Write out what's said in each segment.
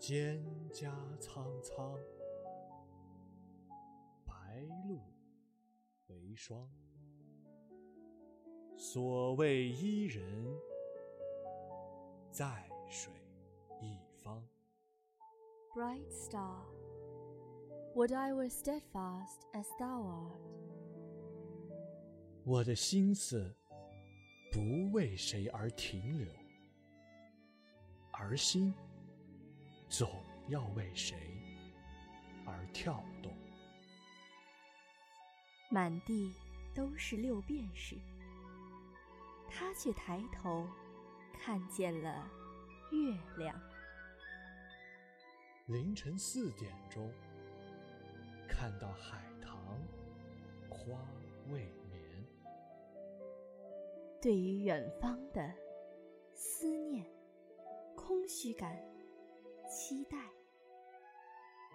蒹葭苍苍，白露为霜。所谓伊人，在水一方。Bright star, would I were steadfast as thou art. 我的心思不为谁而停留，而心总要为谁而跳动。满地都是六便士，他却抬头看见了月亮。凌晨四点钟，看到海棠花未眠。对于远方的思念、空虚感、期待，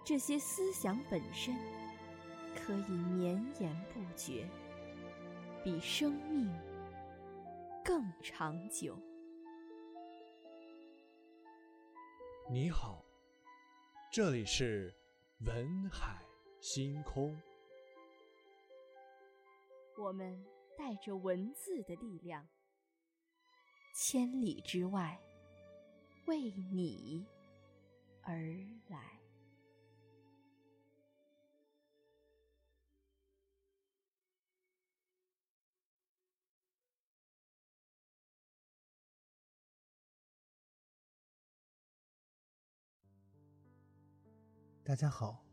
这些思想本身可以绵延不绝，比生命更长久。你好，这里是文海星空。我们带着文字的力量，千里之外，为你而来。大家好，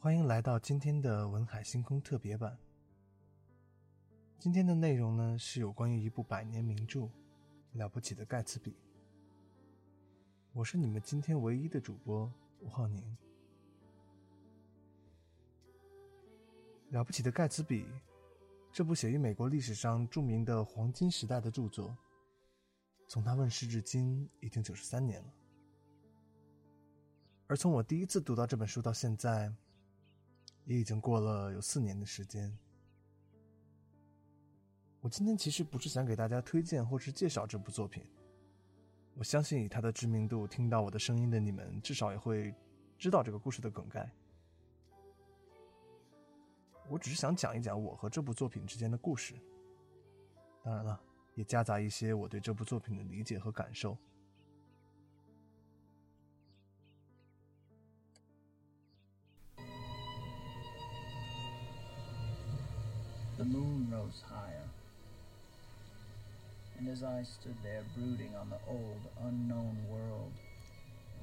欢迎来到今天的文海星空特别版。今天的内容呢是有关于一部百年名著《了不起的盖茨比》。我是你们今天唯一的主播吴浩宁。《了不起的盖茨比》这部写于美国历史上著名的黄金时代的著作，从它问世至今已经九十三年了。而从我第一次读到这本书到现在，也已经过了有四年的时间。我今天其实不是想给大家推荐或是介绍这部作品，我相信以他的知名度，听到我的声音的你们至少也会知道这个故事的梗概。我只是想讲一讲我和这部作品之间的故事，当然了，也夹杂一些我对这部作品的理解和感受。The moon rose higher. And as I stood there brooding on the old, unknown world,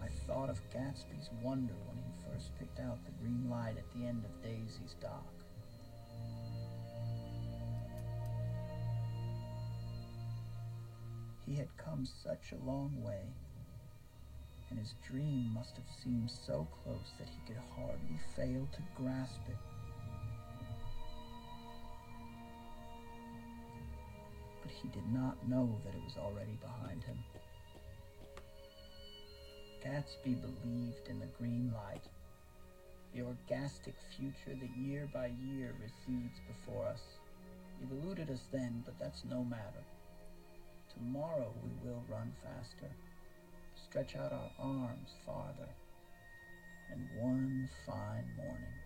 I thought of Gatsby's wonder when he first picked out the green light at the end of Daisy's dock. He had come such a long way, and his dream must have seemed so close that he could hardly fail to grasp it. He did not know that it was already behind him. Gatsby believed in the green light, the orgastic future that year by year recedes before us. It eluded us then, but that's no matter. Tomorrow we will run faster, stretch out our arms farther, and one fine morning.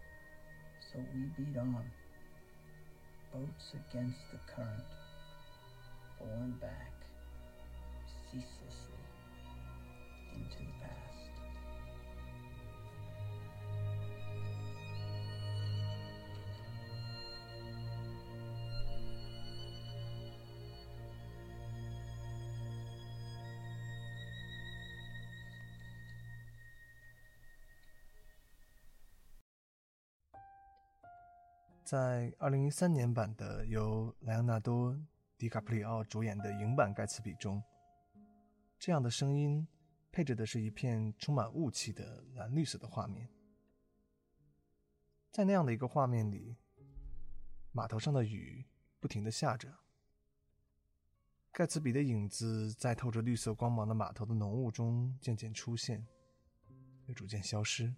So we beat on, boats against the current borne back ceaselessly into the past. 在二零一三年版的由莱昂纳多·迪卡普里奥主演的影版《盖茨比》中，这样的声音配着的是一片充满雾气的蓝绿色的画面。在那样的一个画面里，码头上的雨不停的下着，盖茨比的影子在透着绿色光芒的码头的浓雾中渐渐出现，又逐渐消失。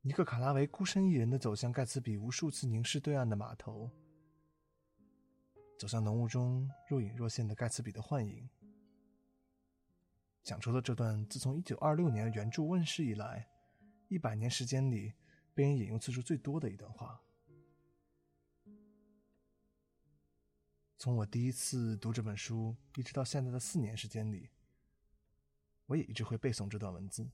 尼克·卡拉维孤身一人的走向盖茨比无数次凝视对岸的码头，走向浓雾中若隐若现的盖茨比的幻影。讲出了这段自从1926年原著问世以来，一百年时间里被人引用次数最多的一段话。从我第一次读这本书一直到现在的四年时间里，我也一直会背诵这段文字。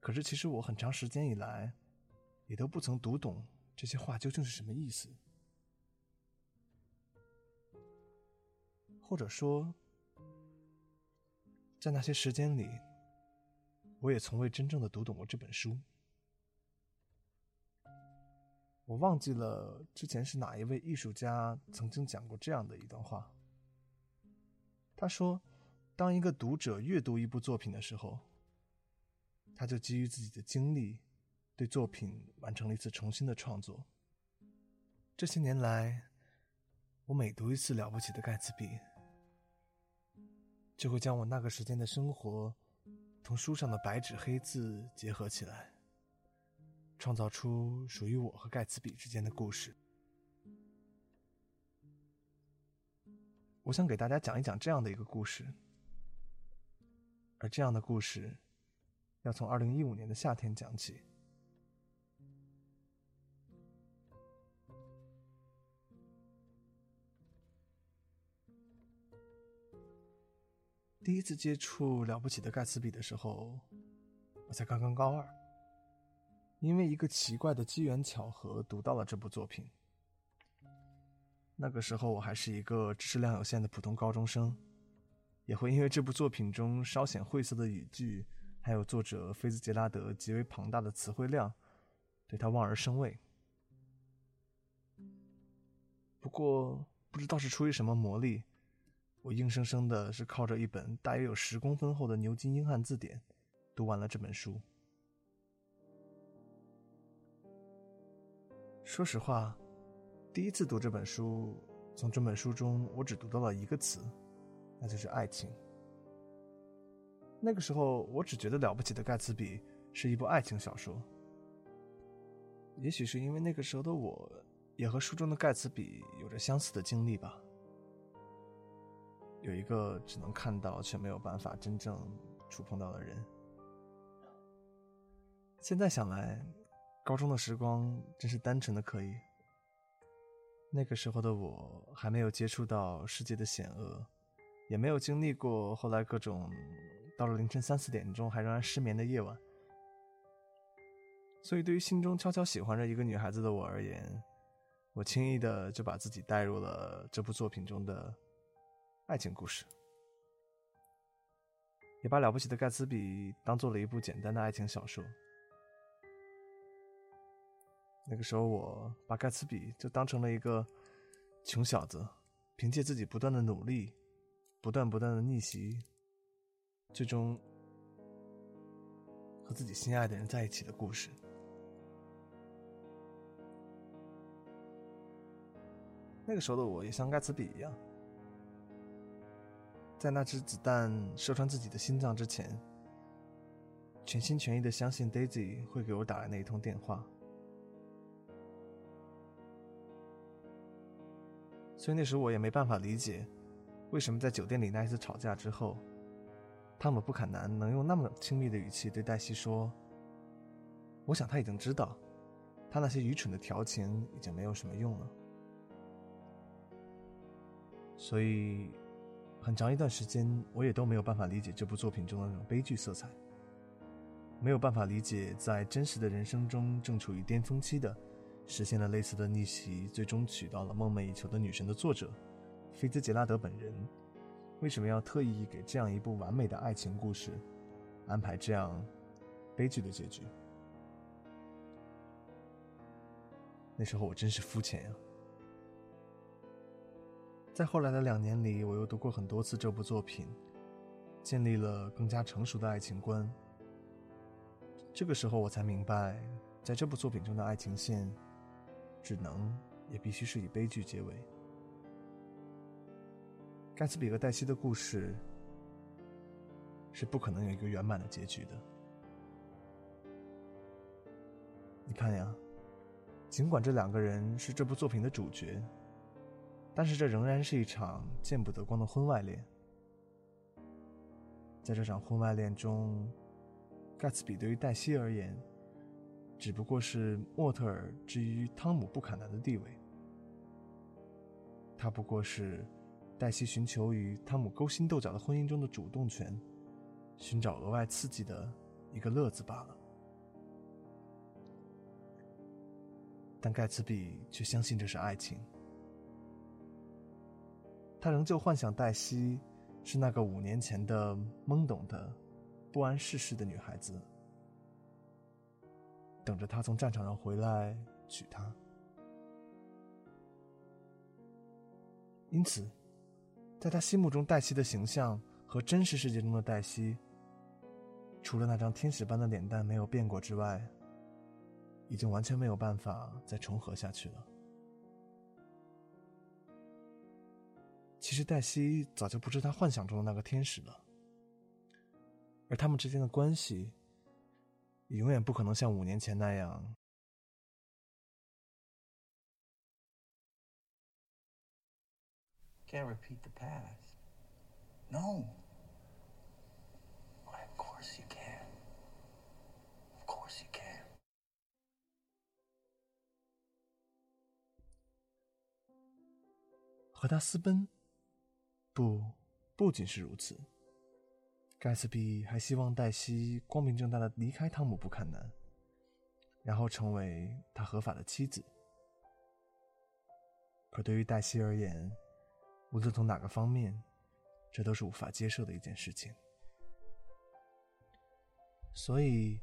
可是，其实我很长时间以来，也都不曾读懂这些话究竟是什么意思，或者说，在那些时间里，我也从未真正的读懂过这本书。我忘记了之前是哪一位艺术家曾经讲过这样的一段话。他说：“当一个读者阅读一部作品的时候，他就基于自己的经历，对作品完成了一次重新的创作。”这些年来，我每读一次《了不起的盖茨比》，就会将我那个时间的生活同书上的白纸黑字结合起来。创造出属于我和盖茨比之间的故事。我想给大家讲一讲这样的一个故事，而这样的故事要从二零一五年的夏天讲起。第一次接触《了不起的盖茨比》的时候，我才刚刚高二。因为一个奇怪的机缘巧合，读到了这部作品。那个时候我还是一个知识量有限的普通高中生，也会因为这部作品中稍显晦涩的语句，还有作者菲兹杰拉德极为庞大的词汇量，对他望而生畏。不过不知道是出于什么魔力，我硬生生的是靠着一本大约有十公分厚的牛津英汉字典，读完了这本书。说实话，第一次读这本书，从这本书中我只读到了一个词，那就是爱情。那个时候，我只觉得《了不起的盖茨比》是一部爱情小说。也许是因为那个时候的我，也和书中的盖茨比有着相似的经历吧。有一个只能看到却没有办法真正触碰到的人。现在想来。高中的时光真是单纯的可以。那个时候的我还没有接触到世界的险恶，也没有经历过后来各种到了凌晨三四点钟还仍然失眠的夜晚，所以对于心中悄悄喜欢着一个女孩子的我而言，我轻易的就把自己带入了这部作品中的爱情故事，也把《了不起的盖茨比》当做了一部简单的爱情小说。那个时候，我把盖茨比就当成了一个穷小子，凭借自己不断的努力，不断不断的逆袭，最终和自己心爱的人在一起的故事。那个时候的我也像盖茨比一样，在那支子弹射穿自己的心脏之前，全心全意的相信 Daisy 会给我打来那一通电话。所以那时我也没办法理解，为什么在酒店里那一次吵架之后，汤姆·布坎南能用那么亲密的语气对黛西说：“我想他已经知道，他那些愚蠢的调情已经没有什么用了。”所以，很长一段时间我也都没有办法理解这部作品中的那种悲剧色彩，没有办法理解在真实的人生中正处于巅峰期的。实现了类似的逆袭，最终娶到了梦寐以求的女神的作者，菲兹杰拉德本人，为什么要特意给这样一部完美的爱情故事，安排这样悲剧的结局？那时候我真是肤浅呀！在后来的两年里，我又读过很多次这部作品，建立了更加成熟的爱情观。这个时候我才明白，在这部作品中的爱情线。只能也必须是以悲剧结尾。盖茨比和黛西的故事是不可能有一个圆满的结局的。你看呀，尽管这两个人是这部作品的主角，但是这仍然是一场见不得光的婚外恋。在这场婚外恋中，盖茨比对于黛西而言，只不过是莫特尔之于汤姆·布坎南的地位。他不过是黛西寻求与汤姆勾心斗角的婚姻中的主动权，寻找额外刺激的一个乐子罢了。但盖茨比却相信这是爱情。他仍旧幻想黛西是那个五年前的懵懂的、不谙世事的女孩子，等着他从战场上回来娶她。因此，在他心目中，黛西的形象和真实世界中的黛西，除了那张天使般的脸蛋没有变过之外，已经完全没有办法再重合下去了。其实黛西早就不是他幻想中的那个天使了，而他们之间的关系，也永远不可能像五年前那样。Can't repeat the past. No. Why, of course you can. Of course you can. 和他私奔。不，不仅是如此。盖茨比还希望黛西光明正大的离开汤姆·布坎南，然后成为他合法的妻子。可对于黛西而言，无论从哪个方面，这都是无法接受的一件事情。所以，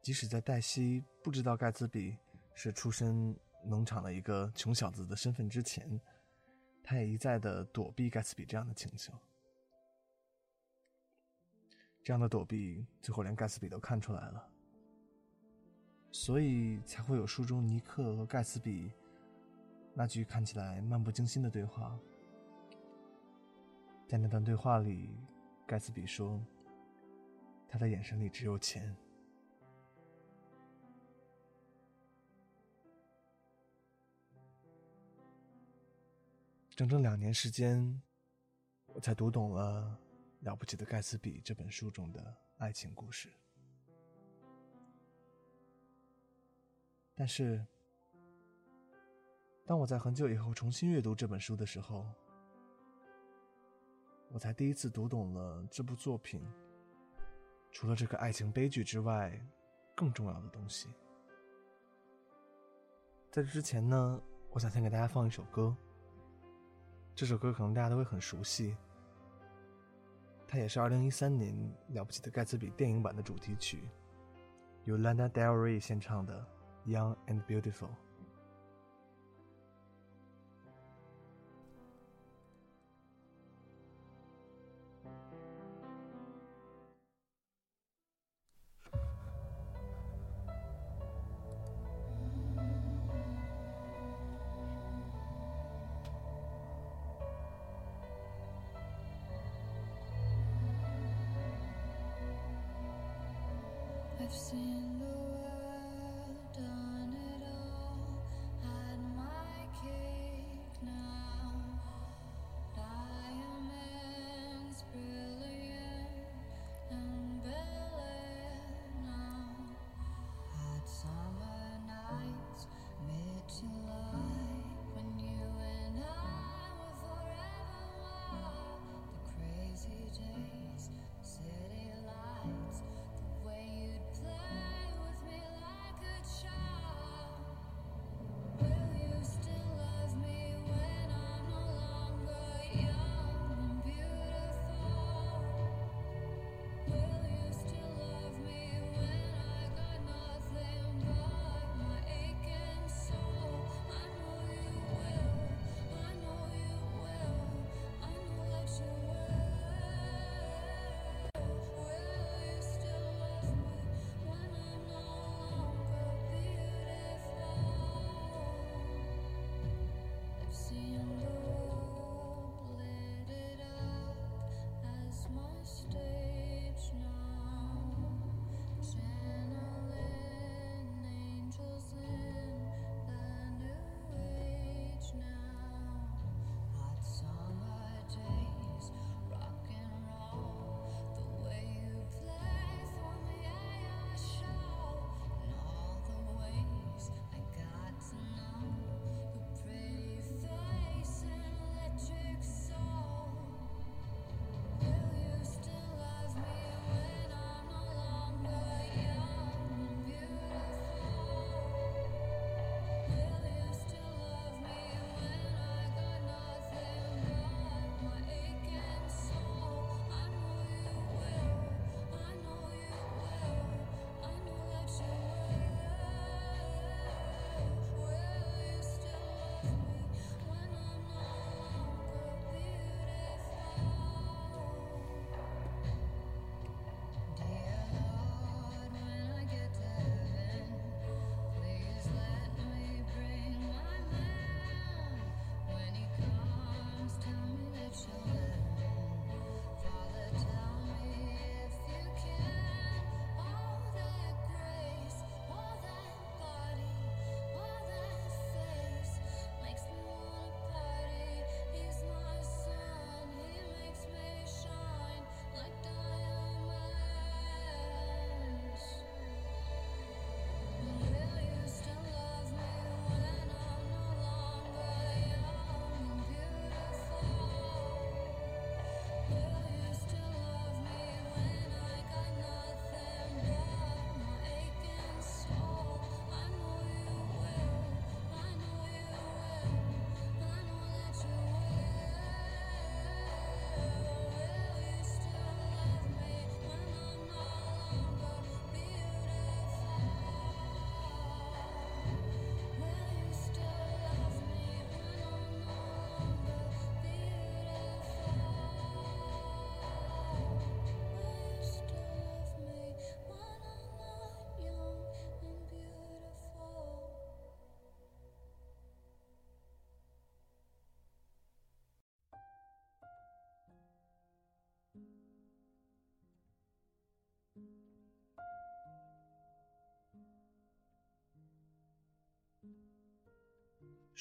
即使在黛西不知道盖茨比是出身农场的一个穷小子的身份之前，他也一再的躲避盖茨比这样的请求。这样的躲避，最后连盖茨比都看出来了，所以才会有书中尼克和盖茨比那句看起来漫不经心的对话。在那段对话里，盖茨比说：“他的眼神里只有钱。”整整两年时间，我才读懂了《了不起的盖茨比》这本书中的爱情故事。但是，当我在很久以后重新阅读这本书的时候，我才第一次读懂了这部作品除了这个爱情悲剧之外更重要的东西。在这之前呢，我想先给大家放一首歌。这首歌可能大家都会很熟悉，它也是二零一三年《了不起的盖茨比》电影版的主题曲，由 Lana Del Rey 献唱的《Young and Beautiful》。I've sinned.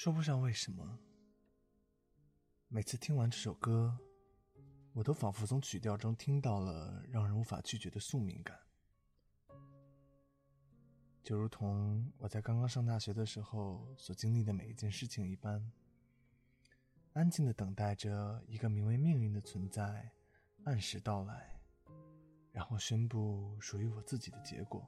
说不上为什么，每次听完这首歌，我都仿佛从曲调中听到了让人无法拒绝的宿命感，就如同我在刚刚上大学的时候所经历的每一件事情一般，安静的等待着一个名为命运的存在按时到来，然后宣布属于我自己的结果。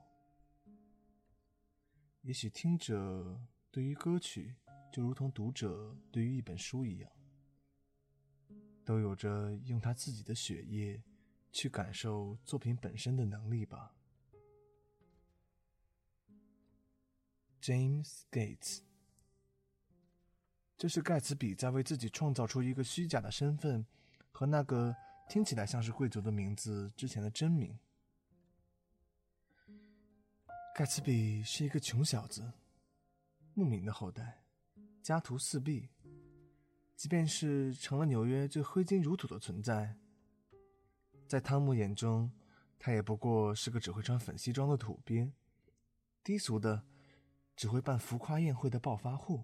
也许听者对于歌曲。就如同读者对于一本书一样，都有着用他自己的血液去感受作品本身的能力吧。James Gates，这是盖茨比在为自己创造出一个虚假的身份和那个听起来像是贵族的名字之前的真名。盖茨比是一个穷小子，牧民的后代。家徒四壁，即便是成了纽约最挥金如土的存在，在汤姆眼中，他也不过是个只会穿粉西装的土鳖，低俗的，只会办浮夸宴会的暴发户。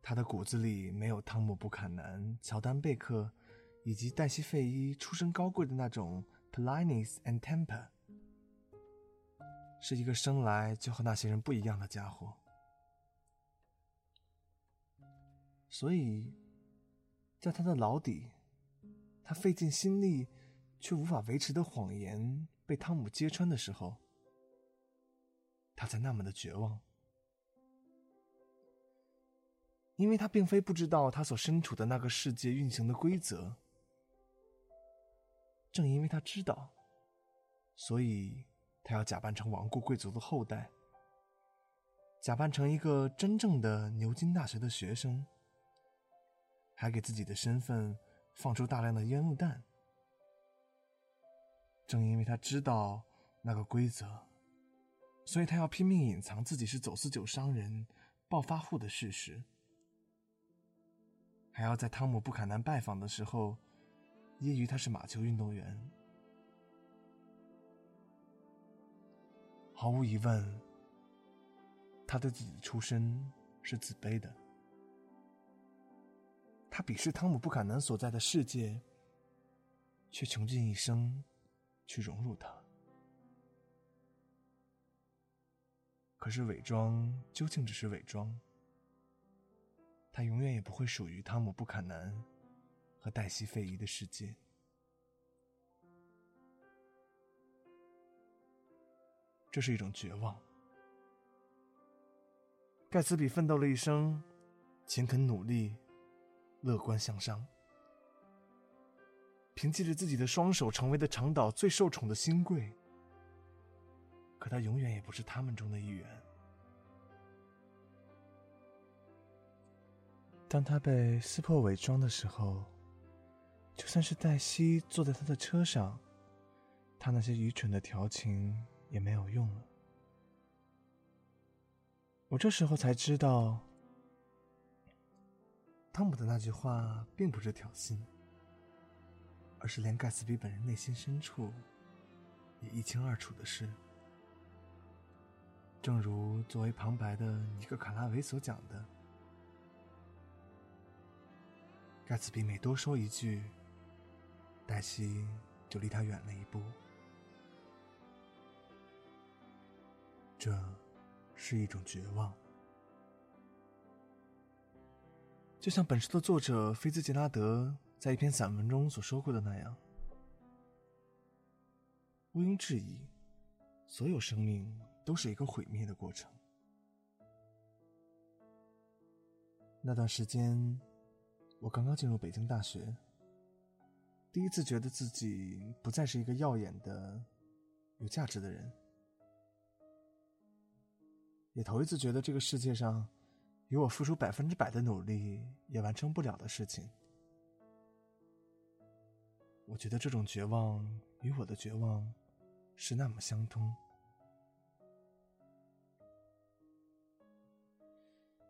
他的骨子里没有汤姆·布坎南、乔丹·贝克以及黛西·费伊出身高贵的那种 politeness and temper，是一个生来就和那些人不一样的家伙。所以，在他的牢底，他费尽心力却无法维持的谎言被汤姆揭穿的时候，他才那么的绝望，因为他并非不知道他所身处的那个世界运行的规则。正因为他知道，所以他要假扮成亡故贵族的后代，假扮成一个真正的牛津大学的学生。还给自己的身份放出大量的烟雾弹。正因为他知道那个规则，所以他要拼命隐藏自己是走私酒商人、暴发户的事实，还要在汤姆·布坎南拜访的时候，揶揄他是马球运动员。毫无疑问，他对自己的出身是自卑的。他鄙视汤姆·布坎南所在的世界，却穷尽一生去融入它。可是伪装究竟只是伪装，他永远也不会属于汤姆·布坎南和黛西·费伊的世界。这是一种绝望。盖茨比奋斗了一生，勤恳努力。乐观向上，凭借着自己的双手成为了长岛最受宠的新贵。可他永远也不是他们中的一员。当他被撕破伪装的时候，就算是黛西坐在他的车上，他那些愚蠢的调情也没有用了。我这时候才知道。汤姆的那句话并不是挑衅，而是连盖茨比本人内心深处也一清二楚的事。正如作为旁白的尼克·卡拉维所讲的，盖茨比每多说一句，黛西就离他远了一步。这是一种绝望。就像本书的作者菲兹杰拉德在一篇散文中所说过的那样，毋庸置疑，所有生命都是一个毁灭的过程。那段时间，我刚刚进入北京大学，第一次觉得自己不再是一个耀眼的、有价值的人，也头一次觉得这个世界上。有我付出百分之百的努力也完成不了的事情，我觉得这种绝望与我的绝望是那么相通。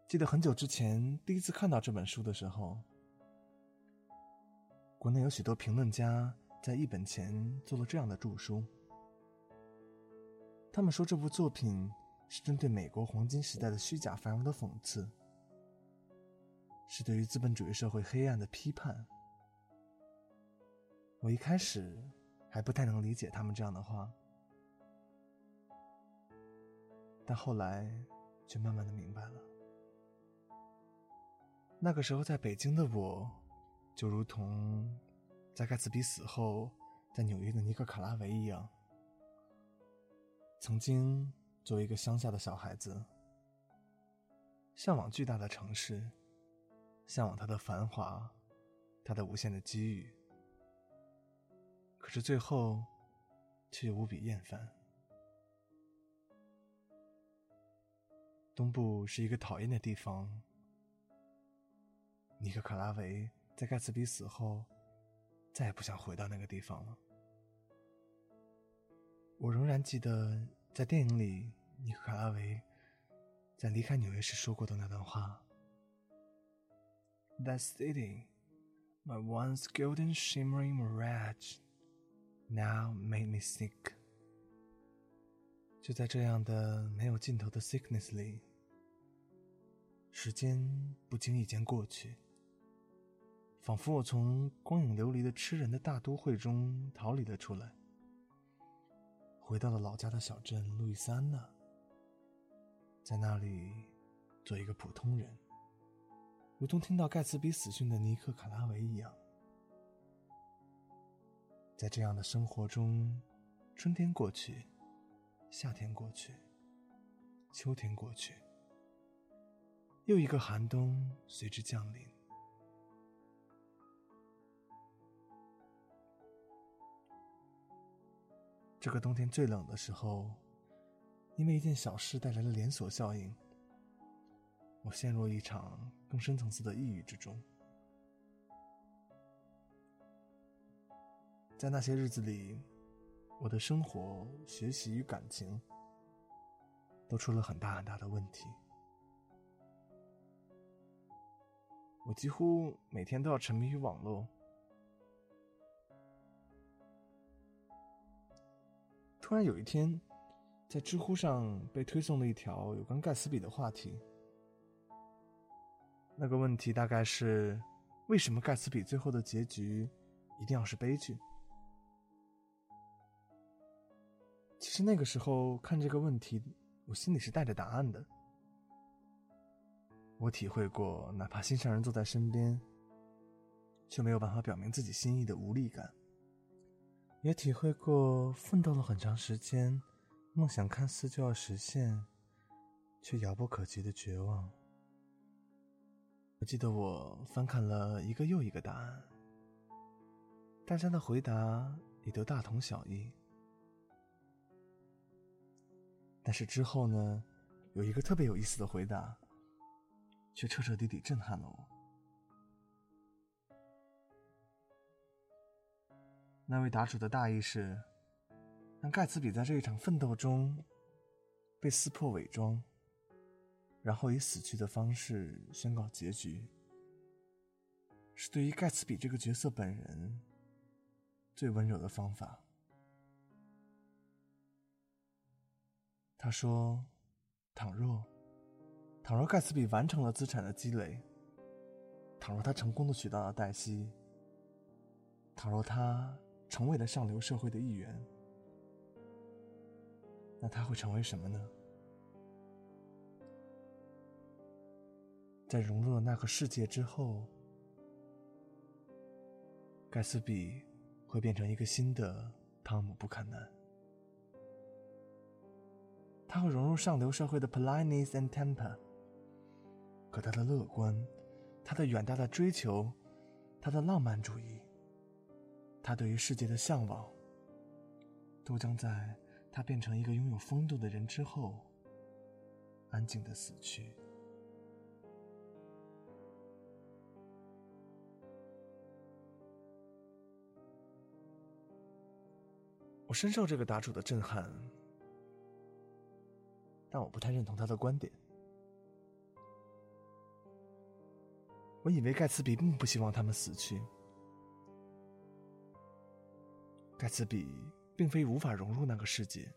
记得很久之前第一次看到这本书的时候，国内有许多评论家在译本前做了这样的注书，他们说这部作品是针对美国黄金时代的虚假繁荣的讽刺，是对于资本主义社会黑暗的批判。我一开始还不太能理解他们这样的话，但后来却慢慢的明白了。那个时候在北京的我，就如同在盖茨比死后在纽约的尼克·卡拉维一样，曾经作为一个乡下的小孩子，向往巨大的城市，向往它的繁华，它的无限的机遇。可是最后，却又无比厌烦。东部是一个讨厌的地方。尼克·卡拉维在盖茨比死后，再也不想回到那个地方了。我仍然记得在电影里，尼克·卡拉维在离开纽约时说过的那段话：“That city, my once golden shimmering mirage, now made me sick。”就在这样的没有尽头的 sickness 里，时间不经意间过去。仿佛我从光影流离的吃人的大都会中逃离了出来，回到了老家的小镇路易斯安那，在那里做一个普通人，如同听到盖茨比死讯的尼克·卡拉维一样。在这样的生活中，春天过去，夏天过去，秋天过去，又一个寒冬随之降临。这个冬天最冷的时候，因为一件小事带来了连锁效应，我陷入一场更深层次的抑郁之中。在那些日子里，我的生活、学习与感情都出了很大很大的问题。我几乎每天都要沉迷于网络。突然有一天，在知乎上被推送了一条有关盖茨比的话题。那个问题大概是：为什么盖茨比最后的结局一定要是悲剧？其实那个时候看这个问题，我心里是带着答案的。我体会过，哪怕心上人坐在身边，却没有办法表明自己心意的无力感。也体会过奋斗了很长时间，梦想看似就要实现，却遥不可及的绝望。我记得我翻看了一个又一个答案，大家的回答也都大同小异。但是之后呢，有一个特别有意思的回答，却彻彻底底震撼了我。那位答主的大意是：让盖茨比在这一场奋斗中被撕破伪装，然后以死去的方式宣告结局，是对于盖茨比这个角色本人最温柔的方法。他说：“倘若，倘若盖茨比完成了资产的积累，倘若他成功的取到了黛西，倘若他……”成为了上流社会的一员，那他会成为什么呢？在融入了那个世界之后，盖茨比会变成一个新的汤姆·布坎南。他会融入上流社会的 politeness and temper，可他的乐观，他的远大的追求，他的浪漫主义。他对于世界的向往，都将在他变成一个拥有风度的人之后，安静的死去。我深受这个答主的震撼，但我不太认同他的观点。我以为盖茨比并不希望他们死去。盖茨比并非无法融入那个世界，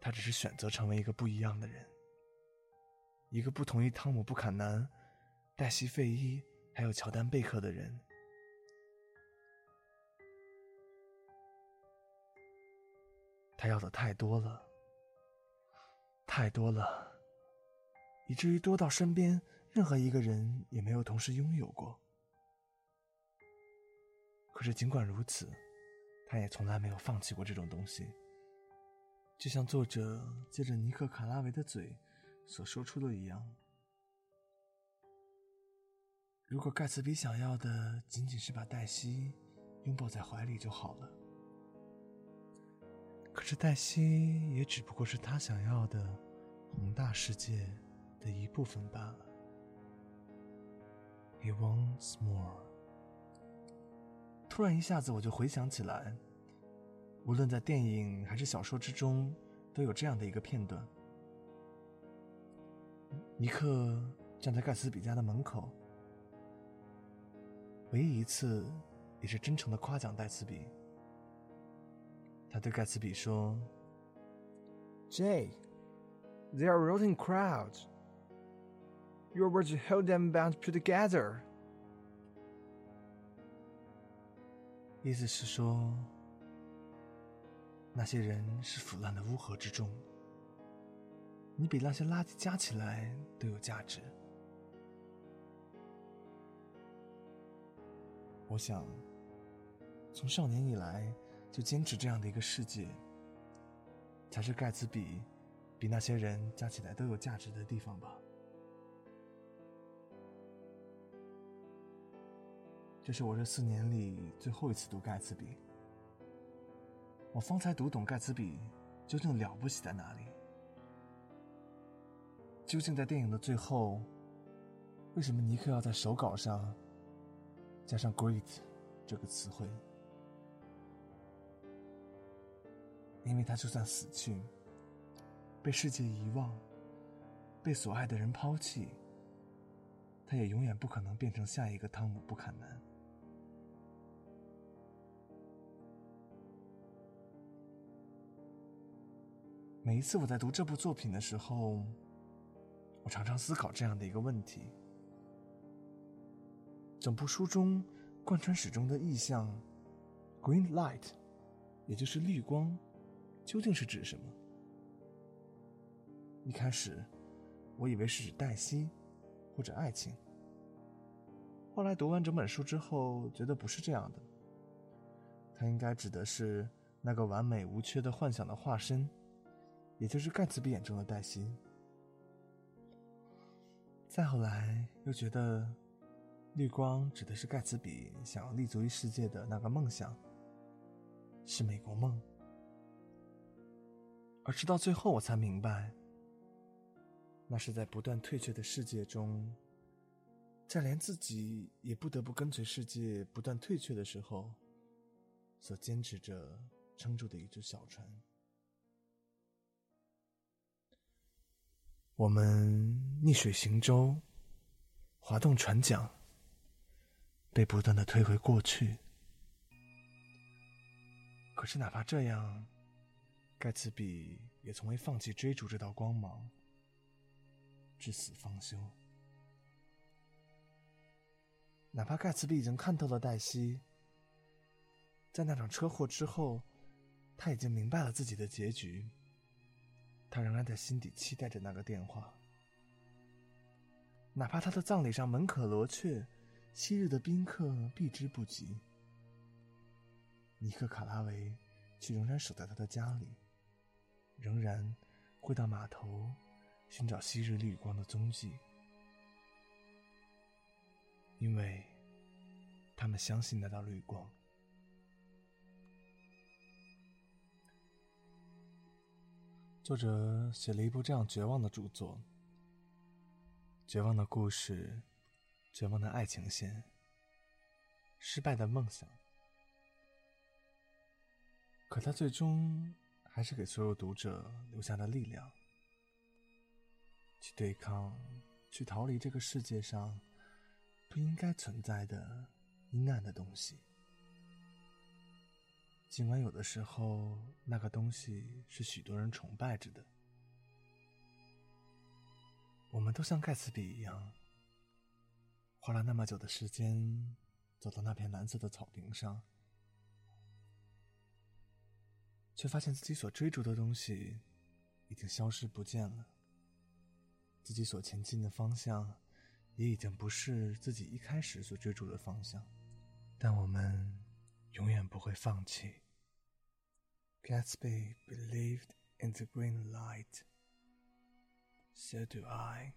他只是选择成为一个不一样的人，一个不同于汤姆·布坎南、黛西·费伊还有乔丹·贝克的人。他要的太多了，太多了，以至于多到身边任何一个人也没有同时拥有过。可是尽管如此，他也从来没有放弃过这种东西。就像作者借着尼克·卡拉维的嘴所说出的一样：“如果盖茨比想要的仅仅是把黛西拥抱在怀里就好了。”可是黛西也只不过是他想要的宏大世界的一部分罢了。He wants more。突然一下子我就回想起来，无论在电影还是小说之中，都有这样的一个片段：尼克站在盖茨比家的门口，唯一一次也是真诚的夸奖戴茨比。他对盖茨比说：“Jay, they are rotting crowds. Your were to hold them bound together.” 意思是说，那些人是腐烂的乌合之众，你比那些垃圾加起来都有价值。我想，从少年以来。就坚持这样的一个世界，才是盖茨比比那些人加起来都有价值的地方吧。这是我这四年里最后一次读盖茨比，我方才读懂盖茨比究竟了不起在哪里。究竟在电影的最后，为什么尼克要在手稿上加上 “great” 这个词汇？因为他就算死去，被世界遗忘，被所爱的人抛弃，他也永远不可能变成下一个汤姆·布坎南。每一次我在读这部作品的时候，我常常思考这样的一个问题：整部书中贯穿始终的意象，“green light”，也就是绿光。究竟是指什么？一开始，我以为是指黛西，或者爱情。后来读完整本书之后，觉得不是这样的。它应该指的是那个完美无缺的幻想的化身，也就是盖茨比眼中的黛西。再后来，又觉得绿光指的是盖茨比想要立足于世界的那个梦想，是美国梦。而直到最后，我才明白，那是在不断退却的世界中，在连自己也不得不跟随世界不断退却的时候，所坚持着撑住的一只小船。我们逆水行舟，划动船桨，被不断的推回过去。可是，哪怕这样。盖茨比也从未放弃追逐这道光芒，至死方休。哪怕盖茨比已经看透了黛西，在那场车祸之后，他已经明白了自己的结局，他仍然在心底期待着那个电话。哪怕他的葬礼上门可罗雀，昔日的宾客避之不及，尼克·卡拉维却仍然守在他的家里。仍然会到码头寻找昔日绿光的踪迹，因为他们相信那道绿光。作者写了一部这样绝望的著作：绝望的故事，绝望的爱情线，失败的梦想。可他最终。还是给所有读者留下了力量，去对抗、去逃离这个世界上不应该存在的阴暗的东西。尽管有的时候那个东西是许多人崇拜着的，我们都像盖茨比一样，花了那么久的时间走到那片蓝色的草坪上，却发现自己所追逐的东西已经消失不见了，自己所前进的方向也已经不是自己一开始所追逐的方向，但我们。永远不会放弃。Gatsby believed in the green light. So do I.